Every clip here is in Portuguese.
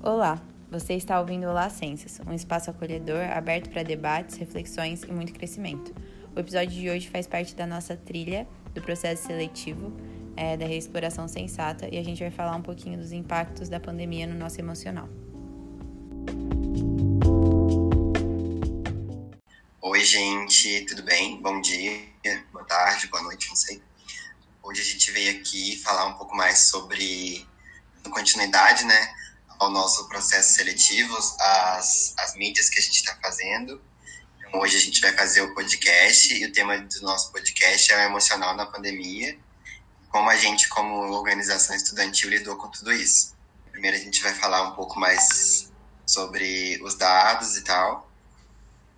Olá, você está ouvindo Olá Ciências, um espaço acolhedor aberto para debates, reflexões e muito crescimento. O episódio de hoje faz parte da nossa trilha do processo seletivo é, da reexploração sensata e a gente vai falar um pouquinho dos impactos da pandemia no nosso emocional. Oi, gente, tudo bem? Bom dia, boa tarde, boa noite, não sei. Hoje a gente veio aqui falar um pouco mais sobre continuidade, né, ao nosso processo seletivo, as, as mídias que a gente está fazendo. Então, hoje a gente vai fazer o podcast e o tema do nosso podcast é o emocional na pandemia. Como a gente, como organização estudantil, lidou com tudo isso. Primeiro a gente vai falar um pouco mais sobre os dados e tal.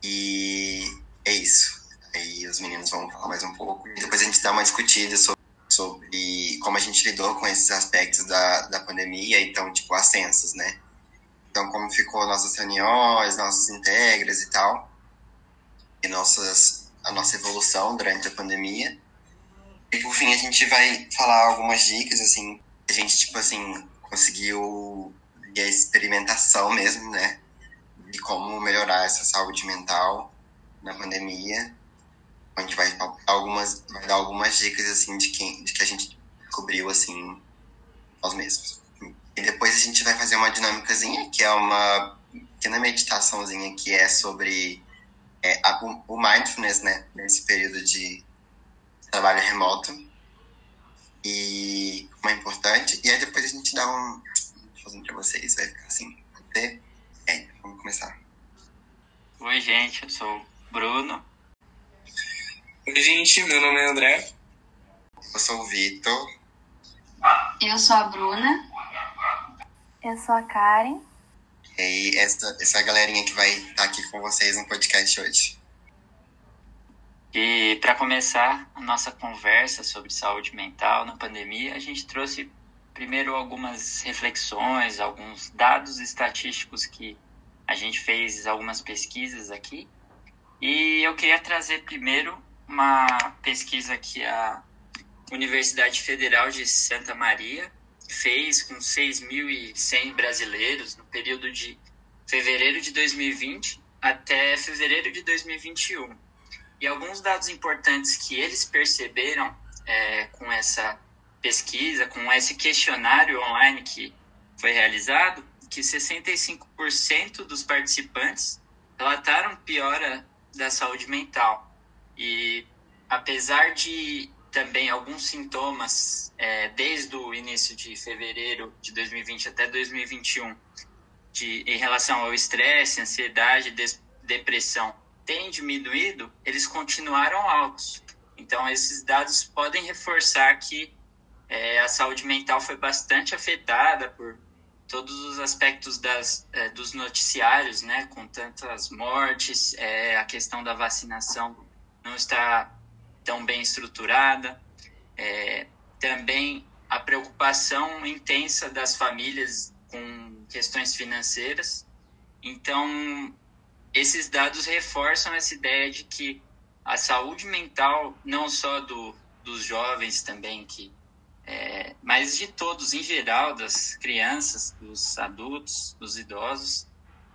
E é isso. Aí os meninos vão falar mais um pouco. E depois a gente dá uma discutida sobre sobre como a gente lidou com esses aspectos da, da pandemia, então, tipo, ascensos, né? Então, como ficou nossas reuniões, nossos integras e tal, e nossas, a nossa evolução durante a pandemia. E, por fim, a gente vai falar algumas dicas, assim, a gente, tipo assim, conseguiu a experimentação mesmo, né? De como melhorar essa saúde mental na pandemia a gente vai dar algumas, vai dar algumas dicas, assim, de, quem, de que a gente descobriu, assim, nós mesmos. E depois a gente vai fazer uma dinâmicazinha, que é uma pequena meditaçãozinha, que é sobre é, a, o mindfulness, né, nesse período de trabalho remoto. E como é importante. E aí depois a gente dá um. Fazendo pra vocês, vai ficar assim. É, vamos começar. Oi, gente, eu sou Bruno, Oi, gente, meu nome é André. Eu sou o Vitor. Eu sou a Bruna. Eu sou a Karen. E essa, essa galerinha que vai estar tá aqui com vocês no podcast hoje. E para começar a nossa conversa sobre saúde mental na pandemia, a gente trouxe primeiro algumas reflexões, alguns dados estatísticos que a gente fez algumas pesquisas aqui. E eu queria trazer primeiro uma pesquisa que a Universidade Federal de Santa Maria fez com 6.100 brasileiros no período de fevereiro de 2020 até fevereiro de 2021. E alguns dados importantes que eles perceberam é, com essa pesquisa, com esse questionário online que foi realizado, que 65% dos participantes relataram piora da saúde mental. E apesar de também alguns sintomas, é, desde o início de fevereiro de 2020 até 2021, de, em relação ao estresse, ansiedade, des, depressão, têm diminuído, eles continuaram altos. Então, esses dados podem reforçar que é, a saúde mental foi bastante afetada por todos os aspectos das, é, dos noticiários, né, com tantas mortes, é, a questão da vacinação não está tão bem estruturada. É, também a preocupação intensa das famílias com questões financeiras. Então, esses dados reforçam essa ideia de que a saúde mental, não só do, dos jovens também, que, é, mas de todos em geral, das crianças, dos adultos, dos idosos,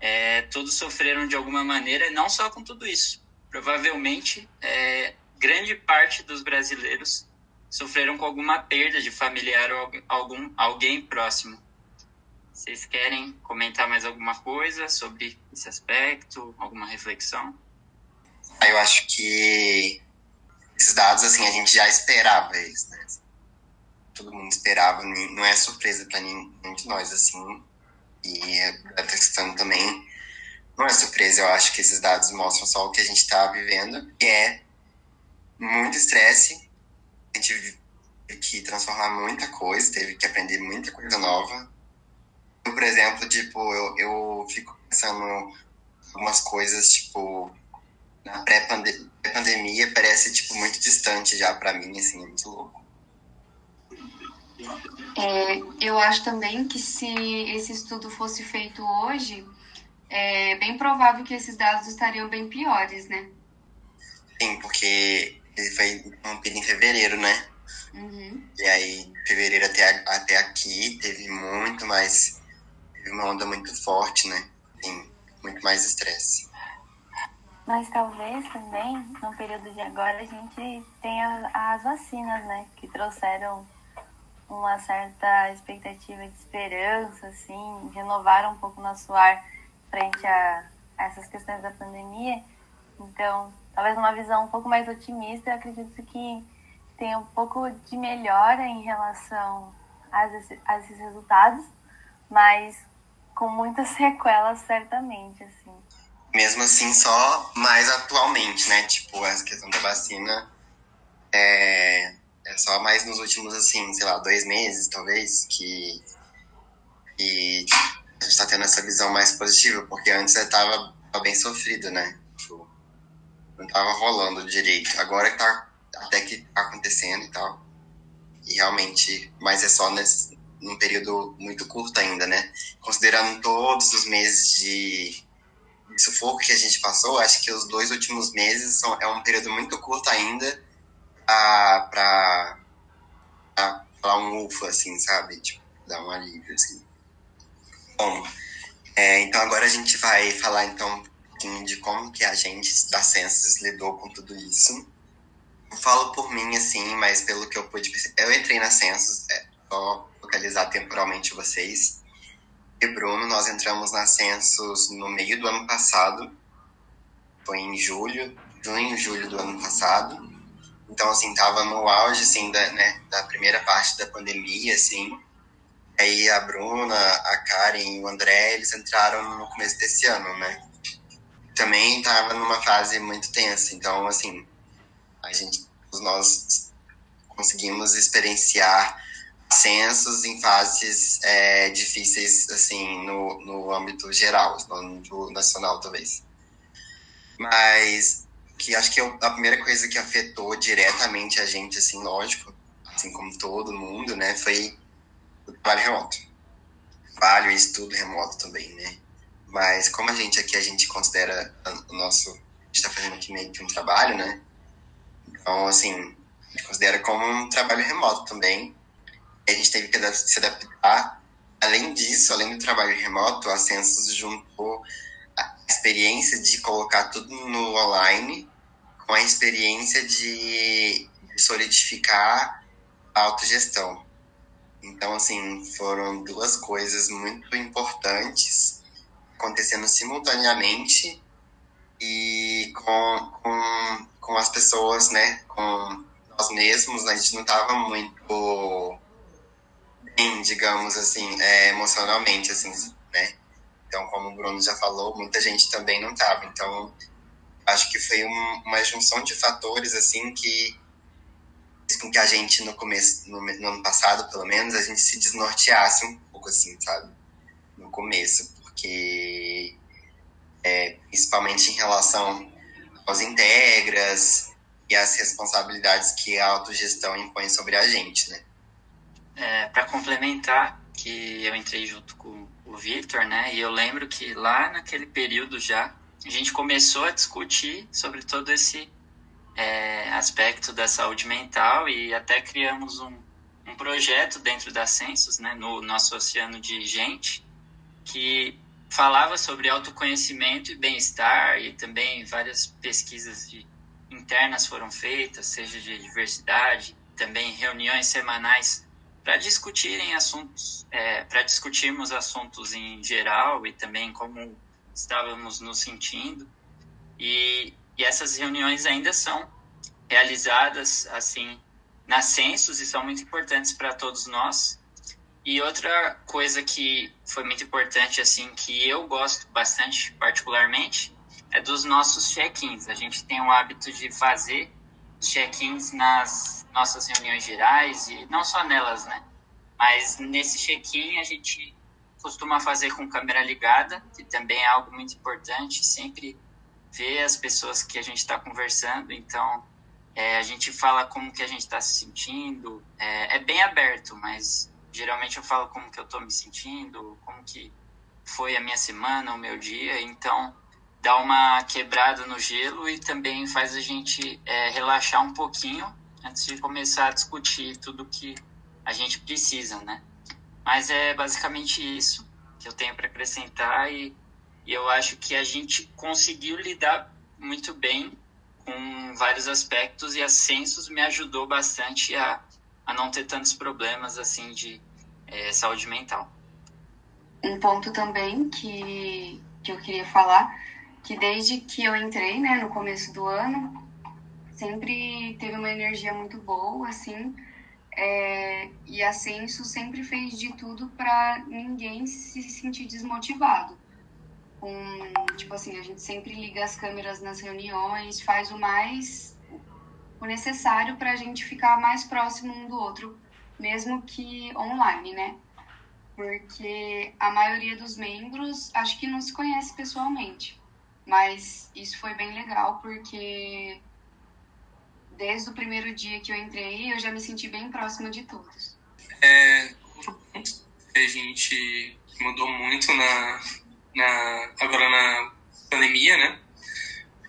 é, todos sofreram de alguma maneira, não só com tudo isso, provavelmente é, grande parte dos brasileiros sofreram com alguma perda de familiar ou algum alguém próximo. Vocês querem comentar mais alguma coisa sobre esse aspecto, alguma reflexão? Eu acho que esses dados assim a gente já esperava eles, né? Todo mundo esperava, não é surpresa para nenhum de nós assim. E a questão também não é surpresa, eu acho que esses dados mostram só o que a gente está vivendo, que é muito estresse. A gente teve que transformar muita coisa, teve que aprender muita coisa nova. Por exemplo, tipo, eu, eu fico pensando algumas coisas, tipo, na pré-pandemia parece, tipo, muito distante já para mim, assim, é muito louco. É, eu acho também que se esse estudo fosse feito hoje, é bem provável que esses dados estariam bem piores, né? Sim, porque ele foi interrompido em fevereiro, né? Uhum. E aí, fevereiro até, até aqui, teve muito mais teve uma onda muito forte, né? Tem muito mais estresse. Mas talvez também, no período de agora, a gente tenha as vacinas, né? Que trouxeram uma certa expectativa de esperança, assim, renovaram um pouco nosso ar frente a, essas questões da pandemia. Então, talvez uma visão um pouco mais otimista, eu acredito que tem um pouco de melhora em relação a, a esses resultados, mas com muitas sequelas, certamente, assim. Mesmo assim, só mais atualmente, né? Tipo, essa questão da vacina é, é só mais nos últimos, assim, sei lá, dois meses, talvez, que, que a gente tá tendo essa visão mais positiva, porque antes eu tava, bem sofrido, né? Tipo, não tava rolando direito. Agora que tá até que tá acontecendo e tal. E realmente, mas é só nesse, num período muito curto ainda, né? Considerando todos os meses de, de sufoco que a gente passou, acho que os dois últimos meses são, é um período muito curto ainda para falar um ufa, assim, sabe? Tipo, dar um alívio, assim. Bom, é, então agora a gente vai falar então um pouquinho de como que a gente da Census lidou com tudo isso. Eu falo por mim, assim, mas pelo que eu pude perceber, eu entrei na Census, é, só localizar temporalmente vocês. E Bruno, nós entramos na Census no meio do ano passado, foi em julho, junho, julho do ano passado. Então, assim, tava no auge, assim, da, né, da primeira parte da pandemia, assim. Aí a Bruna, a Karen o André, eles entraram no começo desse ano, né? Também tava numa fase muito tensa, então, assim, a gente, nós conseguimos experienciar censos em fases é, difíceis, assim, no, no âmbito geral, no âmbito nacional, talvez. Mas que acho que a primeira coisa que afetou diretamente a gente, assim, lógico, assim como todo mundo, né, foi trabalho remoto. Trabalho e estudo remoto também, né? Mas como a gente aqui, a gente considera o nosso... A gente está fazendo aqui meio que um trabalho, né? Então, assim, a gente considera como um trabalho remoto também. A gente teve que se adaptar. Além disso, além do trabalho remoto, a Census juntou a experiência de colocar tudo no online com a experiência de solidificar a autogestão. Então, assim, foram duas coisas muito importantes acontecendo simultaneamente e com, com, com as pessoas, né, com nós mesmos, a gente não estava muito bem, digamos assim, é, emocionalmente, assim, né? Então, como o Bruno já falou, muita gente também não estava. Então, acho que foi um, uma junção de fatores, assim, que com que a gente, no começo, no, no ano passado, pelo menos, a gente se desnorteasse um pouco, assim, sabe? No começo, porque é, principalmente em relação aos integras e as responsabilidades que a autogestão impõe sobre a gente, né? É, Para complementar, que eu entrei junto com o Victor, né? E eu lembro que lá naquele período já a gente começou a discutir sobre todo esse é, aspecto da saúde mental e até criamos um, um projeto dentro da Census, né? No nosso oceano de gente, que falava sobre autoconhecimento e bem-estar e também várias pesquisas de, internas foram feitas, seja de diversidade, também reuniões semanais para discutirem assuntos, é, para discutirmos assuntos em geral e também como estávamos nos sentindo. E, e essas reuniões ainda são realizadas assim na Census e são muito importantes para todos nós. E outra coisa que foi muito importante, assim, que eu gosto bastante, particularmente, é dos nossos check-ins. A gente tem o hábito de fazer check-ins nas nossas reuniões gerais e não só nelas, né? Mas nesse check-in a gente costuma fazer com câmera ligada, que também é algo muito importante, sempre ver as pessoas que a gente está conversando. Então, é, a gente fala como que a gente está se sentindo. É, é bem aberto, mas geralmente eu falo como que eu estou me sentindo, como que foi a minha semana, o meu dia, então dá uma quebrada no gelo e também faz a gente é, relaxar um pouquinho antes de começar a discutir tudo que a gente precisa, né? Mas é basicamente isso. que eu tenho para acrescentar e, e eu acho que a gente conseguiu lidar muito bem com vários aspectos e a Census me ajudou bastante a, a não ter tantos problemas assim de é, saúde mental. Um ponto também que, que eu queria falar, que desde que eu entrei, né, no começo do ano, sempre teve uma energia muito boa, assim, é, e a Censo sempre fez de tudo para ninguém se sentir desmotivado. Com, tipo assim, a gente sempre liga as câmeras nas reuniões, faz o mais o necessário para a gente ficar mais próximo um do outro, mesmo que online, né? Porque a maioria dos membros acho que não se conhece pessoalmente. Mas isso foi bem legal porque desde o primeiro dia que eu entrei, eu já me senti bem próxima de todos. É, a gente mudou muito na, na agora na pandemia, né?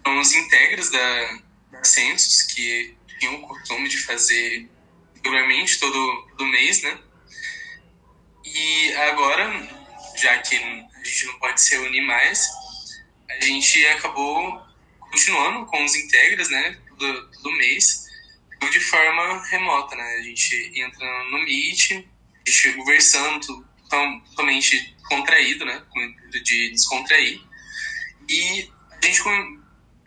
São os integros da, da Census, que tinham o costume de fazer regularmente todo, todo mês, né? E agora, já que a gente não pode se reunir mais, a gente acabou continuando com os integras, né? todo, todo mês, de forma remota, né? A gente entra no Meet, a gente conversando, totalmente contraído, né? De descontrair. E a gente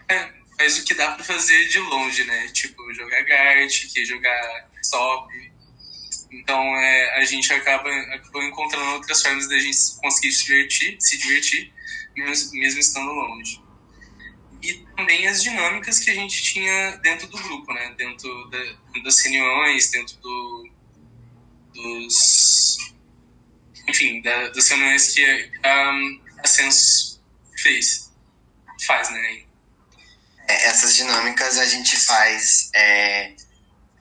é, faz o que dá para fazer de longe, né? Tipo, jogar Gart, jogar stop. Então, é, a gente acaba, acabou encontrando outras formas da gente conseguir se divertir, se divertir mesmo, mesmo estando longe e também as dinâmicas que a gente tinha dentro do grupo, né? Dentro da, das reuniões, dentro do, dos... Enfim, da, das reuniões que a, a Census fez, faz, né? É, essas dinâmicas a gente faz é,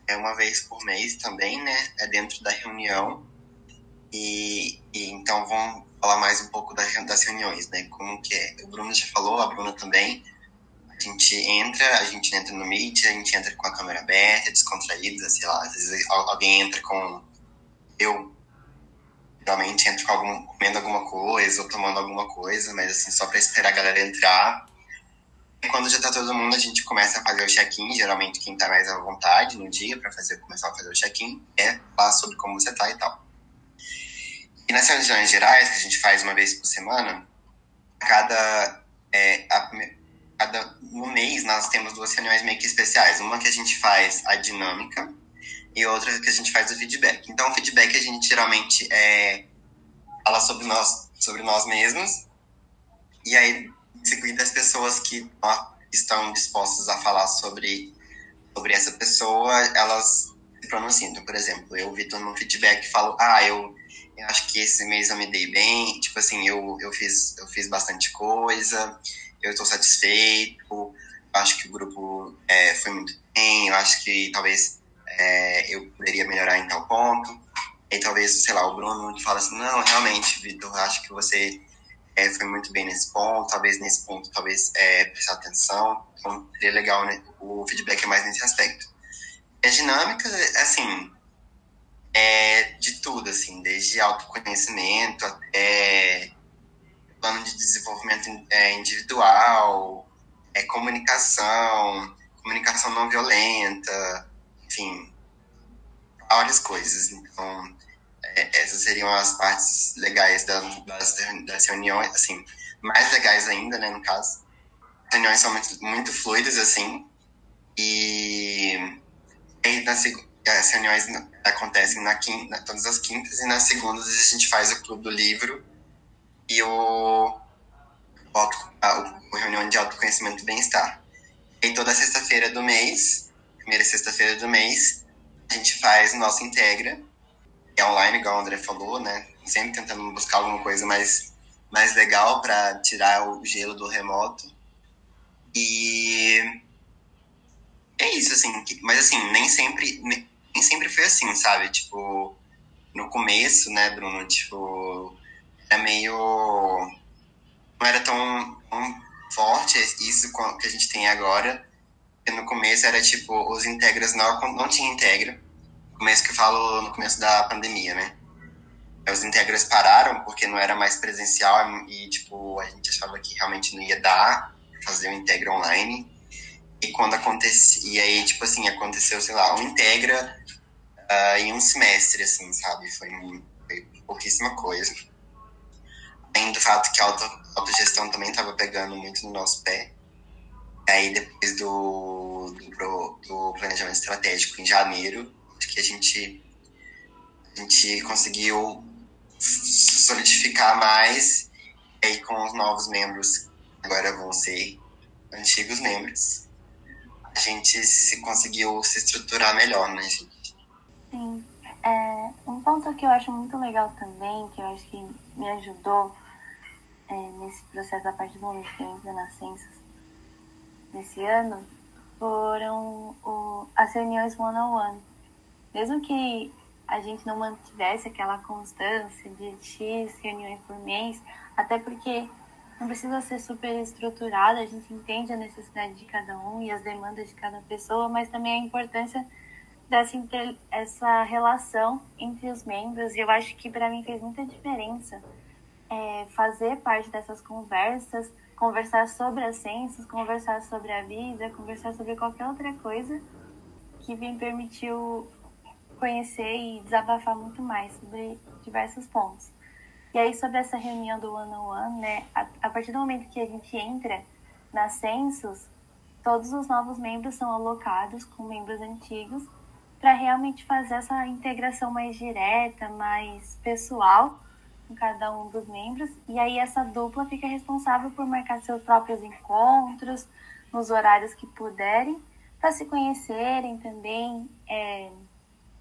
é uma vez por mês também, né? É dentro da reunião. E, e então vamos falar mais um pouco das reuniões, né? Como que é. O Bruno já falou, a Bruna também a gente entra, a gente entra no Meet, a gente entra com a câmera aberta, descontraída, sei lá, às vezes alguém entra com. Eu, geralmente, entro com algum, comendo alguma coisa ou tomando alguma coisa, mas assim, só para esperar a galera entrar. E quando já tá todo mundo, a gente começa a fazer o check-in. Geralmente, quem tá mais à vontade no dia para fazer, começar a fazer o check-in é falar sobre como você tá e tal. E nas reuniões gerais, que a gente faz uma vez por semana, cada. É, a, cada no mês nós temos duas reuniões meio que especiais. Uma que a gente faz a dinâmica e outra que a gente faz o feedback. Então, o feedback a gente geralmente é, fala sobre nós, sobre nós mesmos e aí, em as pessoas que estão dispostas a falar sobre, sobre essa pessoa, elas se pronunciam. Então, por exemplo, eu, Vitor, no feedback falo, ah, eu, eu acho que esse mês eu me dei bem, tipo assim, eu, eu, fiz, eu fiz bastante coisa, eu estou satisfeito, acho que o grupo é, foi muito bem, eu acho que talvez é, eu poderia melhorar em tal ponto. E talvez, sei lá, o Bruno fala assim, não, realmente, Vitor, acho que você é, foi muito bem nesse ponto, talvez nesse ponto, talvez é, prestar atenção. Então, seria legal, né? O feedback é mais nesse aspecto. A dinâmica, assim, é de tudo, assim, desde autoconhecimento até plano de desenvolvimento é, individual, é, comunicação, comunicação não violenta, enfim, várias coisas. Então, é, essas seriam as partes legais das, das, reuniões, assim, mais legais ainda, né, no caso. As reuniões são muito, muito fluidas, assim, e, e nas, as reuniões acontecem na quinta, todas as quintas, e nas segundas a gente faz o Clube do Livro, e o, auto, a, o reunião de autoconhecimento e bem-estar. E toda sexta-feira do mês, primeira sexta-feira do mês, a gente faz o nosso Integra, é online, igual o André falou, né? Sempre tentando buscar alguma coisa mais, mais legal para tirar o gelo do remoto. E é isso, assim. Mas, assim, nem sempre, nem sempre foi assim, sabe? Tipo, no começo, né, Bruno? Tipo, é meio. Não era tão, tão forte isso que a gente tem agora. Porque no começo era tipo, os integras não, não tinha integra. No começo que eu falo no começo da pandemia, né? os integras pararam porque não era mais presencial e, tipo, a gente achava que realmente não ia dar fazer o Integra online. E quando acontecia, e aí, tipo assim, aconteceu, sei lá, um Integra uh, em um semestre, assim, sabe? Foi, foi pouquíssima coisa. Além do fato que a auto, autogestão também estava pegando muito no nosso pé. Aí, depois do, do, do planejamento estratégico em janeiro, que a gente, a gente conseguiu solidificar mais. E aí, com os novos membros, agora vão ser antigos membros, a gente se conseguiu se estruturar melhor, né, gente? Sim. É, um ponto que eu acho muito legal também, que eu acho que me ajudou é, nesse processo a partir do momento que eu entrei na Census nesse ano, foram o, as reuniões one-on-one. Mesmo que a gente não mantivesse aquela constância de X reuniões por mês, até porque não precisa ser super estruturado, a gente entende a necessidade de cada um e as demandas de cada pessoa, mas também a importância dessa inter... essa relação entre os membros. E eu acho que para mim fez muita diferença é, fazer parte dessas conversas, conversar sobre ascensos, conversar sobre a vida, conversar sobre qualquer outra coisa que me permitiu conhecer e desabafar muito mais sobre diversos pontos. E aí, sobre essa reunião do one-on-one, -on -one, né, a, a, partir do momento que a gente entra na Census, todos os novos membros são alocados com membros antigos para realmente fazer essa integração mais direta, mais pessoal com cada um dos membros. E aí, essa dupla fica responsável por marcar seus próprios encontros nos horários que puderem, para se conhecerem também. É,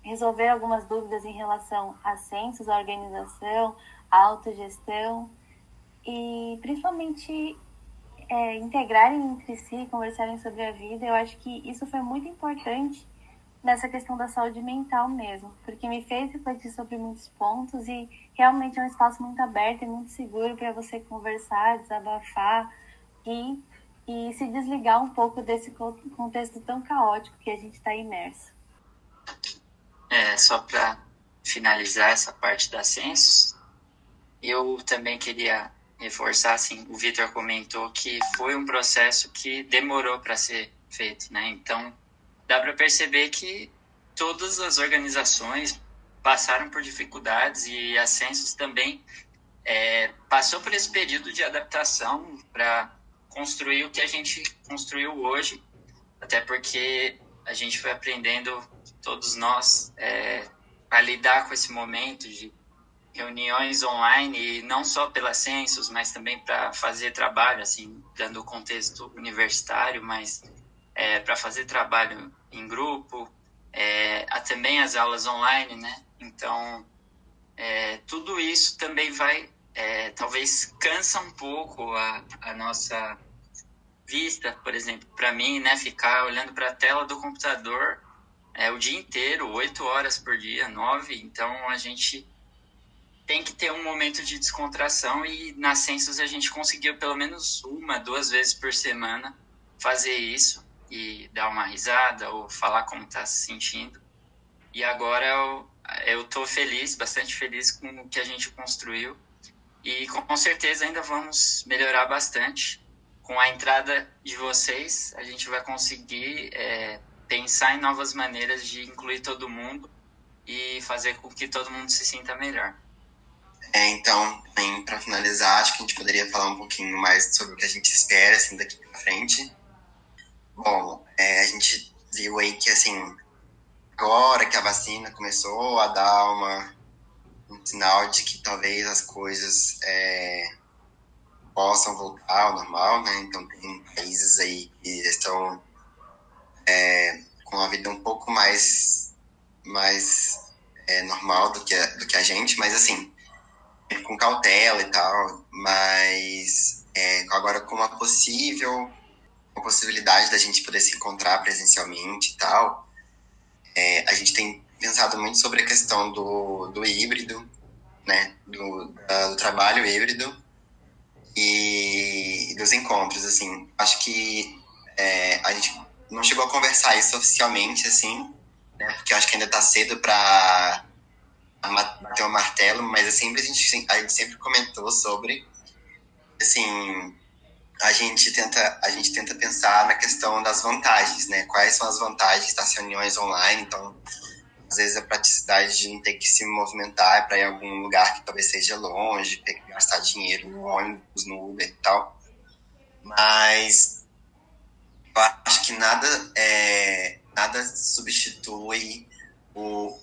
resolver algumas dúvidas em relação a censos, a organização, a autogestão e principalmente é, integrarem entre si, conversarem sobre a vida. Eu acho que isso foi muito importante nessa questão da saúde mental mesmo, porque me fez refletir sobre muitos pontos e realmente é um espaço muito aberto e muito seguro para você conversar, desabafar e, e se desligar um pouco desse contexto tão caótico que a gente está imerso. É, só para finalizar essa parte da census, eu também queria reforçar, assim, o Vitor comentou que foi um processo que demorou para ser feito, né? Então, dá para perceber que todas as organizações passaram por dificuldades e a Census também é, passou por esse período de adaptação para construir o que a gente construiu hoje, até porque a gente foi aprendendo todos nós é, a lidar com esse momento de reuniões online e não só pela Census, mas também para fazer trabalho, assim, dando o contexto universitário, mas é, para fazer trabalho em grupo, é, há também as aulas online, né? Então, é, tudo isso também vai, é, talvez cansa um pouco a, a nossa vista, por exemplo, para mim, né, ficar olhando para a tela do computador é, o dia inteiro, oito horas por dia, nove. Então a gente tem que ter um momento de descontração e na Census a gente conseguiu pelo menos uma, duas vezes por semana fazer isso e dar uma risada ou falar como está se sentindo. E agora eu, eu tô feliz, bastante feliz com o que a gente construiu e com certeza ainda vamos melhorar bastante. Com a entrada de vocês, a gente vai conseguir é, pensar em novas maneiras de incluir todo mundo e fazer com que todo mundo se sinta melhor. É, então, para finalizar, acho que a gente poderia falar um pouquinho mais sobre o que a gente espera assim, daqui para frente. Bom, é, a gente viu aí que, assim, agora que a vacina começou a dar uma, um sinal de que talvez as coisas é, possam voltar ao normal, né? Então, tem países aí que estão é, com a vida um pouco mais, mais é, normal do que, a, do que a gente, mas assim, com cautela e tal, mas é, agora com uma possível uma possibilidade da gente poder se encontrar presencialmente e tal, é, a gente tem pensado muito sobre a questão do, do híbrido, né, do, do trabalho híbrido e dos encontros, assim. Acho que é, a gente não chegou a conversar isso oficialmente, assim, né? Porque acho que ainda está cedo para bater o martelo mas é sempre a gente, a gente sempre comentou sobre, assim, a gente tenta a gente tenta pensar na questão das vantagens, né? Quais são as vantagens das reuniões online? Então, às vezes a praticidade de não ter que se movimentar para ir a algum lugar que talvez seja longe, ter que gastar dinheiro no ônibus, no Uber e tal. Mas eu acho que nada é, nada substitui o,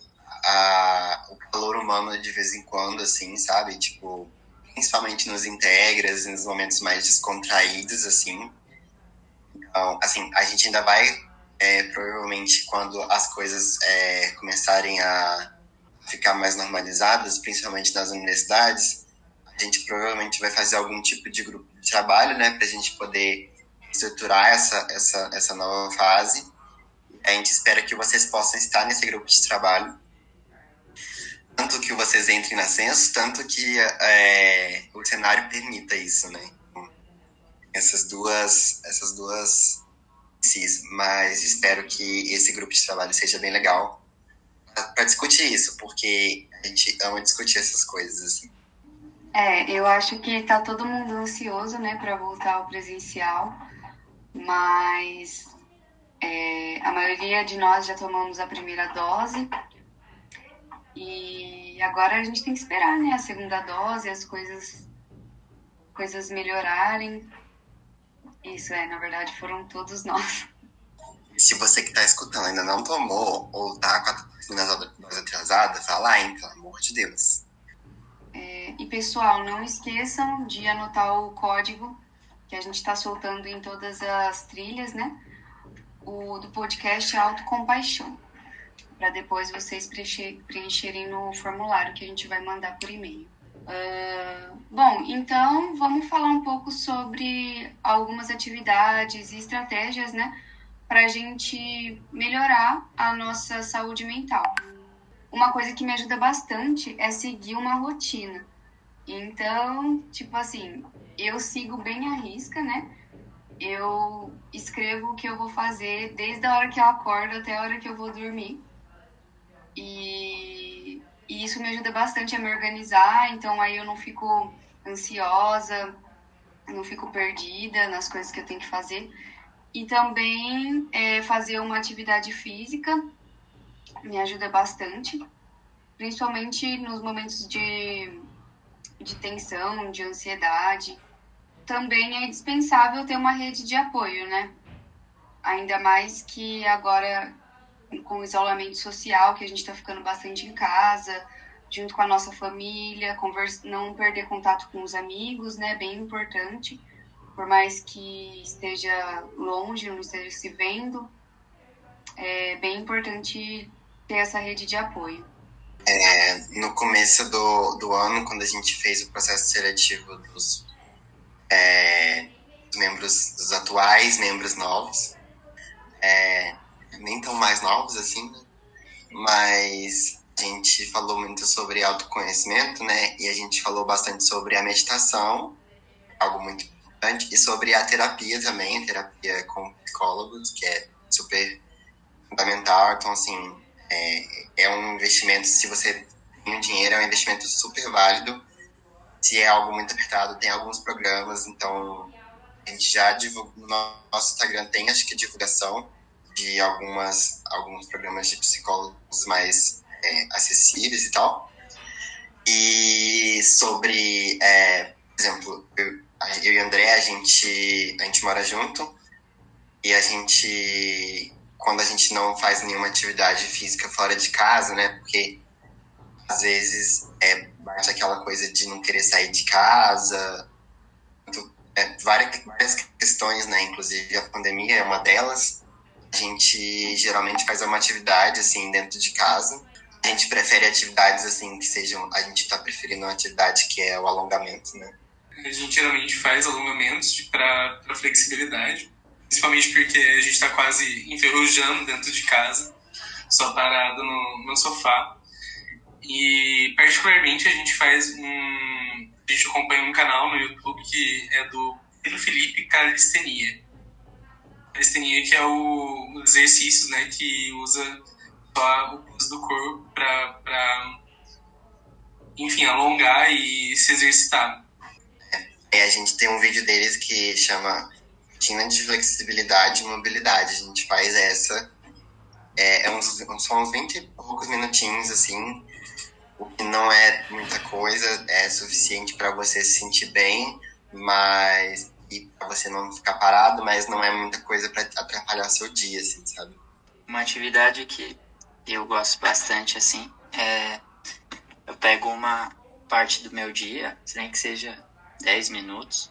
a, o calor humano de vez em quando, assim, sabe? Tipo, principalmente nos integras, nos momentos mais descontraídos, assim. Então, assim, a gente ainda vai, é, provavelmente, quando as coisas é, começarem a ficar mais normalizadas, principalmente nas universidades, a gente provavelmente vai fazer algum tipo de grupo de trabalho, né, para a gente poder estruturar essa, essa, essa nova fase. A gente espera que vocês possam estar nesse grupo de trabalho tanto que vocês entrem na censo, tanto que é, o cenário permita isso, né? Essas duas, essas duas cis, mas espero que esse grupo de trabalho seja bem legal para discutir isso, porque a gente ama discutir essas coisas assim. É, eu acho que tá todo mundo ansioso, né, para voltar ao presencial, mas é, a maioria de nós já tomamos a primeira dose e agora a gente tem que esperar, né? A segunda dose, as coisas, coisas melhorarem. Isso é, na verdade, foram todos nós. Se você que está escutando ainda não tomou ou tá com a dose atrasada, fala, hein, pelo amor de Deus. É, e pessoal, não esqueçam de anotar o código que a gente está soltando em todas as trilhas, né? O do podcast Autocompaixão para depois vocês preencherem no formulário que a gente vai mandar por e-mail. Uh, bom, então vamos falar um pouco sobre algumas atividades e estratégias, né, para a gente melhorar a nossa saúde mental. Uma coisa que me ajuda bastante é seguir uma rotina. Então, tipo assim, eu sigo bem a risca, né? Eu escrevo o que eu vou fazer desde a hora que eu acordo até a hora que eu vou dormir. E, e isso me ajuda bastante a me organizar, então aí eu não fico ansiosa, não fico perdida nas coisas que eu tenho que fazer. E também é, fazer uma atividade física me ajuda bastante, principalmente nos momentos de, de tensão, de ansiedade. Também é indispensável ter uma rede de apoio, né? Ainda mais que agora com o isolamento social, que a gente está ficando bastante em casa, junto com a nossa família, conversa, não perder contato com os amigos, né? Bem importante. Por mais que esteja longe, não esteja se vendo, é bem importante ter essa rede de apoio. É, no começo do, do ano, quando a gente fez o processo seletivo dos é, membros, dos atuais membros novos, é, nem tão mais novos assim, né? mas a gente falou muito sobre autoconhecimento, né? E a gente falou bastante sobre a meditação, algo muito importante, e sobre a terapia também, a terapia com psicólogos, que é super fundamental. Então, assim, é, é um investimento, se você tem dinheiro, é um investimento super válido. Se é algo muito apertado, tem alguns programas, então a gente já divulga no nosso Instagram, tem acho que divulgação de algumas, alguns programas de psicólogos mais é, acessíveis e tal. E sobre, é, por exemplo, eu, eu e André, a gente, a gente mora junto. E a gente, quando a gente não faz nenhuma atividade física fora de casa, né, porque às vezes é, bate aquela coisa de não querer sair de casa, é, várias, várias questões, né, inclusive a pandemia é uma delas, a gente geralmente faz uma atividade assim dentro de casa. A gente prefere atividades assim que sejam. A gente está preferindo uma atividade que é o alongamento, né? A gente geralmente faz alongamentos para flexibilidade, principalmente porque a gente está quase enferrujando dentro de casa, só parado no, no sofá. E particularmente a gente faz um. A gente acompanha um canal no YouTube que é do Pedro Felipe Calistenia calistenia que é o, os exercícios, né, que usa só o peso do corpo para enfim, alongar e se exercitar. É, a gente tem um vídeo deles que chama Rotina de Flexibilidade e Mobilidade. A gente faz essa. É, é uns, são uns 20 e poucos minutinhos, assim, o que não é muita coisa, é suficiente para você se sentir bem, mas e para você não ficar parado, mas não é muita coisa para atrapalhar seu dia, assim, sabe? Uma atividade que eu gosto bastante, assim, é eu pego uma parte do meu dia, nem que seja 10 minutos,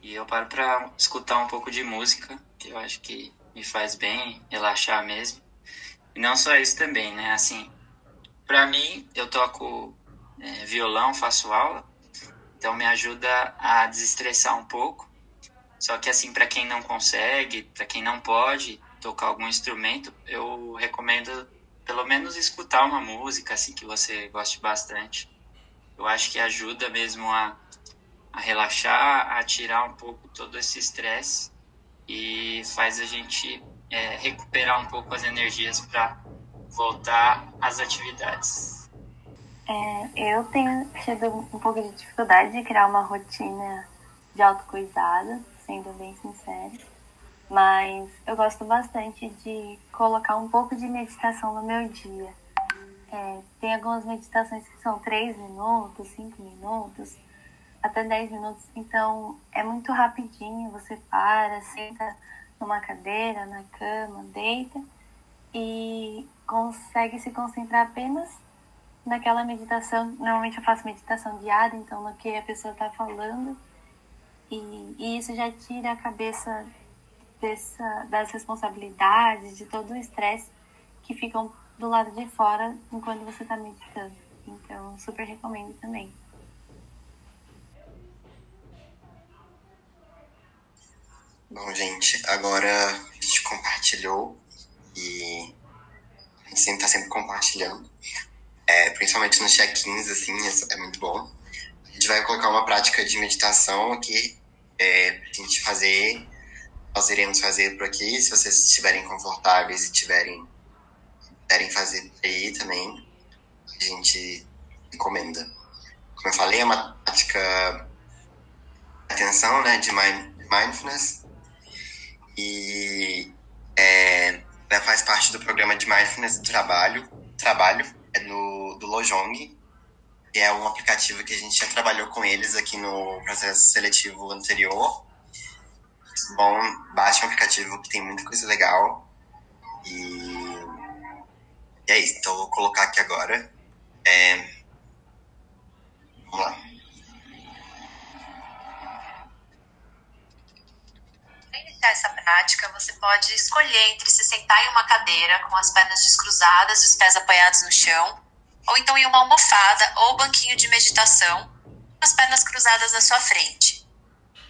e eu paro para escutar um pouco de música, que eu acho que me faz bem, relaxar mesmo. E não só isso também, né? Assim, para mim, eu toco é, violão, faço aula, então me ajuda a desestressar um pouco. Só que assim, para quem não consegue, para quem não pode tocar algum instrumento, eu recomendo pelo menos escutar uma música assim que você goste bastante. Eu acho que ajuda mesmo a, a relaxar, a tirar um pouco todo esse estresse e faz a gente é, recuperar um pouco as energias para voltar às atividades. É, eu tenho tido um pouco de dificuldade de criar uma rotina de autocuidado, sendo bem sincera mas eu gosto bastante de colocar um pouco de meditação no meu dia. É, tem algumas meditações que são 3 minutos, 5 minutos, até 10 minutos, então é muito rapidinho, você para, senta numa cadeira, na cama, deita e consegue se concentrar apenas naquela meditação. Normalmente eu faço meditação guiada, então no que a pessoa está falando, e, e isso já tira a cabeça dessa, das responsabilidades, de todo o estresse que ficam do lado de fora enquanto você está meditando. Então, super recomendo também. Bom, gente, agora a gente compartilhou e a gente sempre está sempre compartilhando, é, principalmente nos check-ins, assim, é, é, muito bom. A gente vai colocar uma prática de meditação aqui é, pra gente fazer nós iremos fazer por aqui. Se vocês estiverem confortáveis e tiverem quiserem fazer aí também, a gente recomenda. Como eu falei, é uma prática de atenção, né, de mindfulness. E é, ela faz parte do programa de mindfulness do trabalho. Trabalho é do, do Lojong, que é um aplicativo que a gente já trabalhou com eles aqui no processo seletivo anterior bom, baixe o aplicativo que tem muita coisa legal. E, e é isso. Então eu vou colocar aqui agora. É... Vamos lá. Iniciar essa prática, você pode escolher entre se sentar em uma cadeira com as pernas descruzadas e os pés apoiados no chão, ou então em uma almofada ou banquinho de meditação, com as pernas cruzadas na sua frente.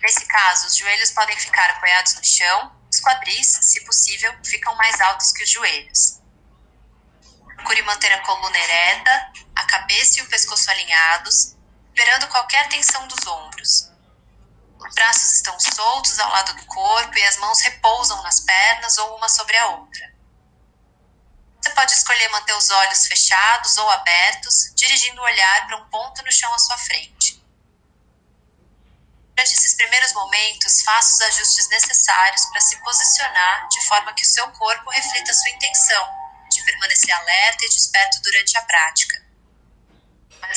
Nesse caso, os joelhos podem ficar apoiados no chão, os quadris, se possível, ficam mais altos que os joelhos. Procure manter a coluna ereta, a cabeça e o pescoço alinhados, liberando qualquer tensão dos ombros. Os braços estão soltos ao lado do corpo e as mãos repousam nas pernas ou uma sobre a outra. Você pode escolher manter os olhos fechados ou abertos, dirigindo o olhar para um ponto no chão à sua frente. Durante esses primeiros momentos, faça os ajustes necessários para se posicionar de forma que o seu corpo reflita sua intenção de permanecer alerta e desperto durante a prática.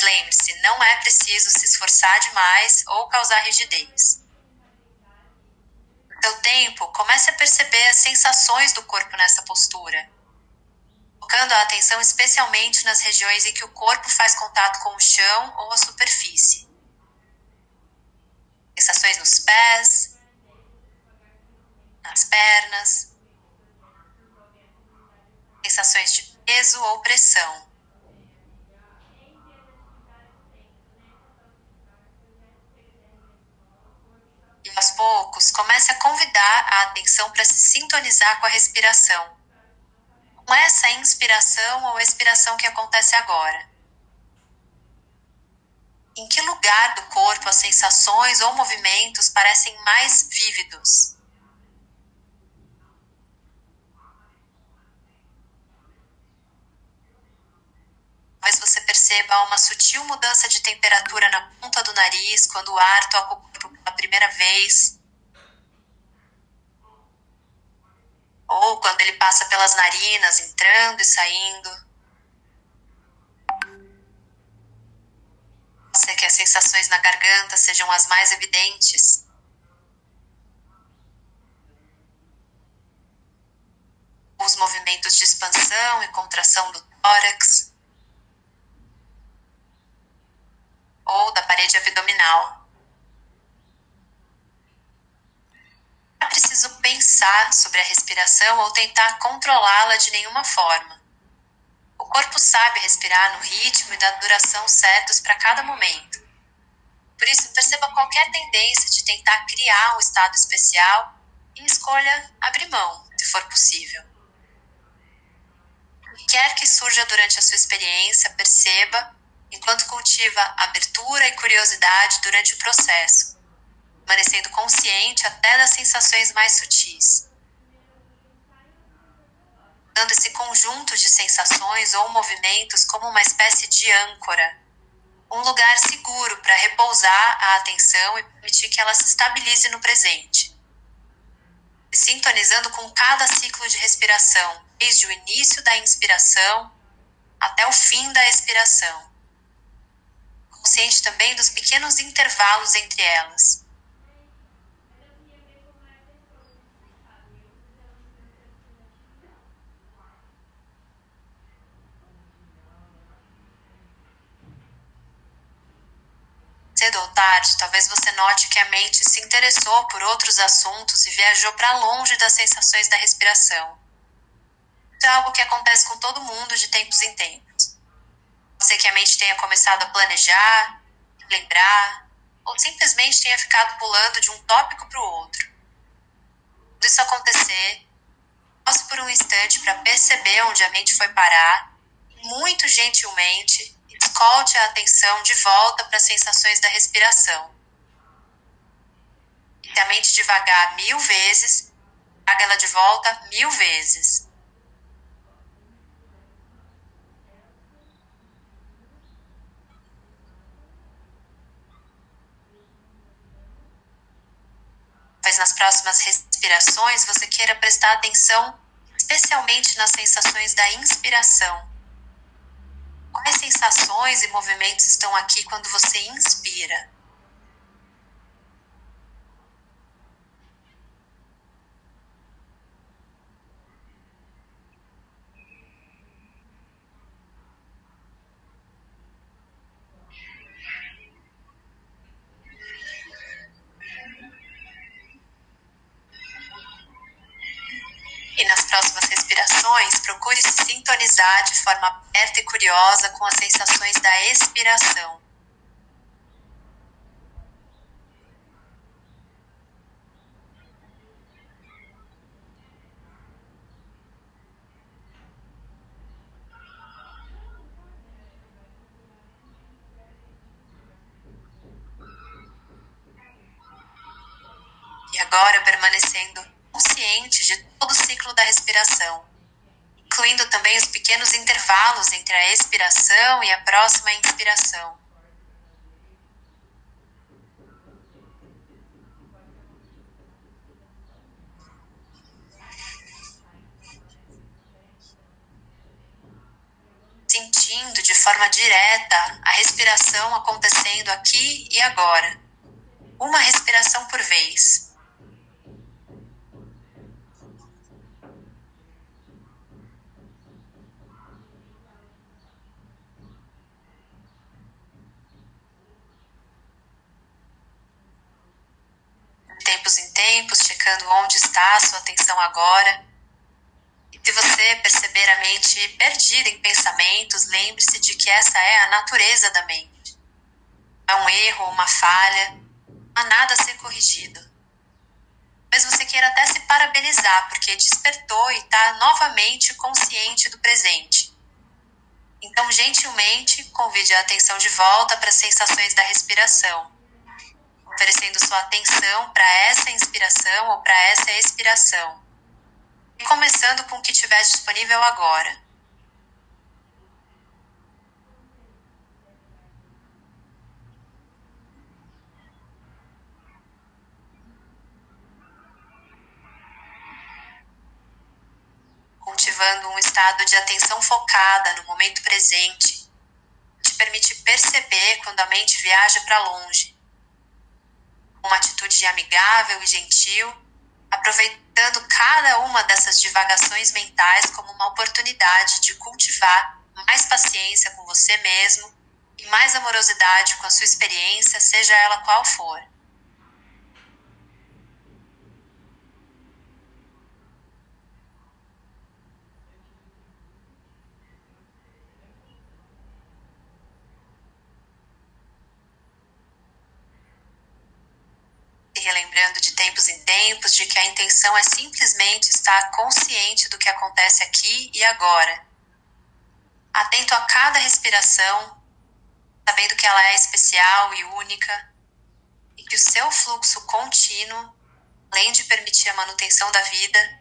Lembre-se, não é preciso se esforçar demais ou causar rigidez. No seu tempo, comece a perceber as sensações do corpo nessa postura, focando a atenção especialmente nas regiões em que o corpo faz contato com o chão ou a superfície sensações nos pés, nas pernas, sensações de peso ou pressão. E aos poucos, comece a convidar a atenção para se sintonizar com a respiração. Com essa inspiração ou expiração que acontece agora. Em que lugar do corpo as sensações ou movimentos parecem mais vívidos? Talvez você perceba uma sutil mudança de temperatura na ponta do nariz quando o ar toca o corpo pela primeira vez. Ou quando ele passa pelas narinas, entrando e saindo. Pode ser que as sensações na garganta sejam as mais evidentes. Os movimentos de expansão e contração do tórax. Ou da parede abdominal. Não é preciso pensar sobre a respiração ou tentar controlá-la de nenhuma forma. O corpo sabe respirar no ritmo e da duração certos para cada momento. Por isso, perceba qualquer tendência de tentar criar um estado especial e escolha abrir mão, se for possível. O que quer que surja durante a sua experiência, perceba enquanto cultiva abertura e curiosidade durante o processo, permanecendo consciente até das sensações mais sutis. Dando esse conjunto de sensações ou movimentos como uma espécie de âncora, um lugar seguro para repousar a atenção e permitir que ela se estabilize no presente. Sintonizando com cada ciclo de respiração, desde o início da inspiração até o fim da expiração consciente também dos pequenos intervalos entre elas. Cedo ou tarde, talvez você note que a mente se interessou por outros assuntos e viajou para longe das sensações da respiração. Isso é algo que acontece com todo mundo de tempos em tempos. Pode ser que a mente tenha começado a planejar, lembrar, ou simplesmente tenha ficado pulando de um tópico para o outro. Quando isso acontecer, passe por um instante para perceber onde a mente foi parar, muito gentilmente, e escolte a atenção de volta para as sensações da respiração. E a mente devagar mil vezes, traga ela de volta mil vezes. Talvez nas próximas respirações você queira prestar atenção especialmente nas sensações da inspiração. Quais sensações e movimentos estão aqui quando você inspira? De forma aberta e curiosa com as sensações da expiração. E agora permanecendo consciente de todo o ciclo da respiração, incluindo também os pequenos intervalos entre a expiração e a próxima inspiração. Sentindo de forma direta a respiração acontecendo aqui e agora, uma respiração por vez. tempos em onde está a sua atenção agora. E se você perceber a mente perdida em pensamentos, lembre-se de que essa é a natureza da mente. É um erro, uma falha, há nada a ser corrigido. Mas você queira até se parabenizar, porque despertou e está novamente consciente do presente. Então, gentilmente, convide a atenção de volta para as sensações da respiração oferecendo sua atenção para essa inspiração ou para essa expiração. E começando com o que tiver disponível agora. cultivando um estado de atenção focada no momento presente, te permite perceber quando a mente viaja para longe. Uma atitude amigável e gentil, aproveitando cada uma dessas divagações mentais como uma oportunidade de cultivar mais paciência com você mesmo e mais amorosidade com a sua experiência, seja ela qual for. Em tempos de que a intenção é simplesmente estar consciente do que acontece aqui e agora. Atento a cada respiração, sabendo que ela é especial e única e que o seu fluxo contínuo, além de permitir a manutenção da vida,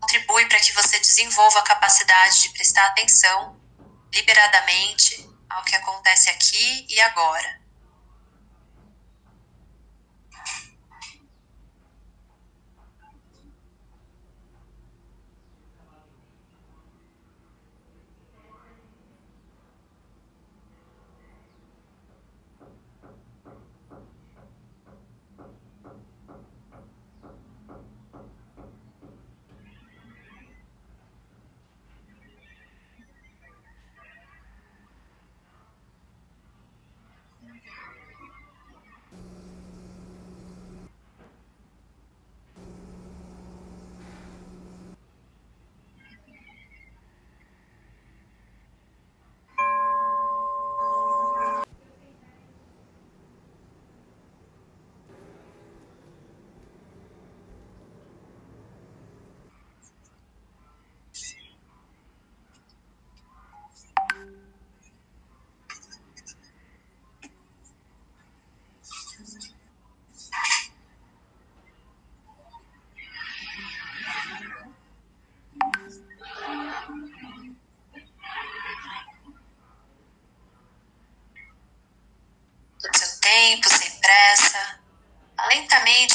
contribui para que você desenvolva a capacidade de prestar atenção liberadamente ao que acontece aqui e agora.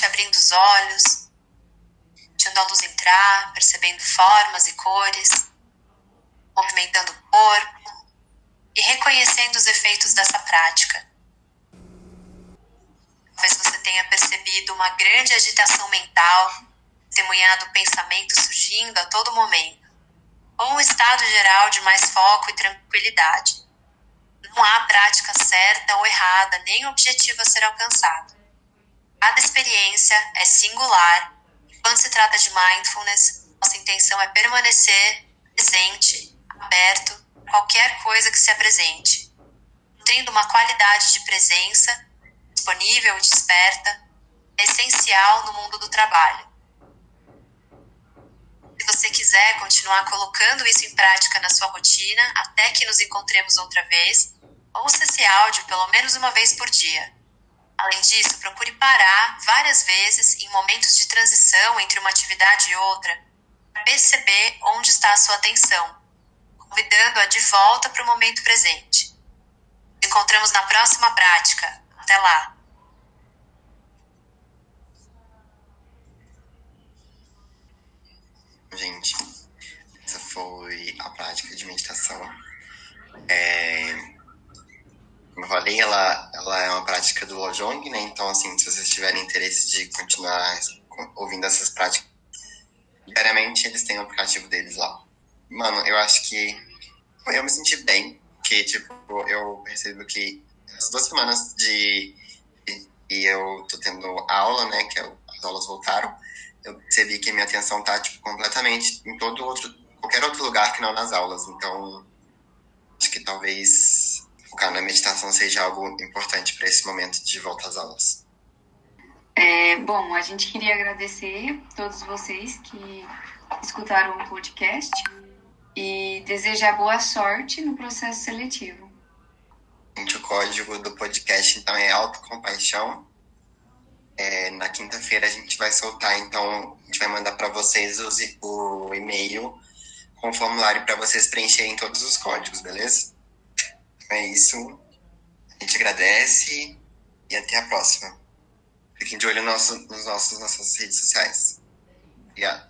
Abrindo os olhos, deixando a luz entrar, percebendo formas e cores, movimentando o corpo e reconhecendo os efeitos dessa prática. Talvez você tenha percebido uma grande agitação mental, testemunhado pensamentos surgindo a todo momento, ou um estado geral de mais foco e tranquilidade. Não há prática certa ou errada, nem objetivo a ser alcançado. Cada experiência é singular e quando se trata de mindfulness, nossa intenção é permanecer presente, aberto a qualquer coisa que se apresente, nutrindo uma qualidade de presença disponível e desperta, é essencial no mundo do trabalho. Se você quiser continuar colocando isso em prática na sua rotina, até que nos encontremos outra vez, ouça esse áudio pelo menos uma vez por dia. Além disso, procure parar várias vezes em momentos de transição entre uma atividade e outra, para perceber onde está a sua atenção, convidando-a de volta para o momento presente. Nos encontramos na próxima prática. Até lá! Gente, essa foi a prática de meditação. É, como eu falei, ela, ela é uma prática do Lojong, né? Então, assim, se vocês tiverem interesse de continuar ouvindo essas práticas, diariamente eles têm o aplicativo deles lá. Mano, eu acho que eu me senti bem, que, tipo, eu percebo que as duas semanas de e eu tô tendo aula, né, que é as aulas voltaram, eu percebi que minha atenção tá tipo completamente em todo outro qualquer outro lugar que não nas aulas. Então, acho que talvez focar na meditação seja algo importante para esse momento de volta às aulas. É, bom, a gente queria agradecer a todos vocês que escutaram o podcast e desejar boa sorte no processo seletivo. O código do podcast então é autocompaixão é, na quinta-feira a gente vai soltar, então a gente vai mandar para vocês os, o e-mail com o formulário para vocês preencherem todos os códigos, beleza? É isso. A gente agradece e até a próxima. Fiquem de olho nos, nos nossos, nossas redes sociais. Obrigado.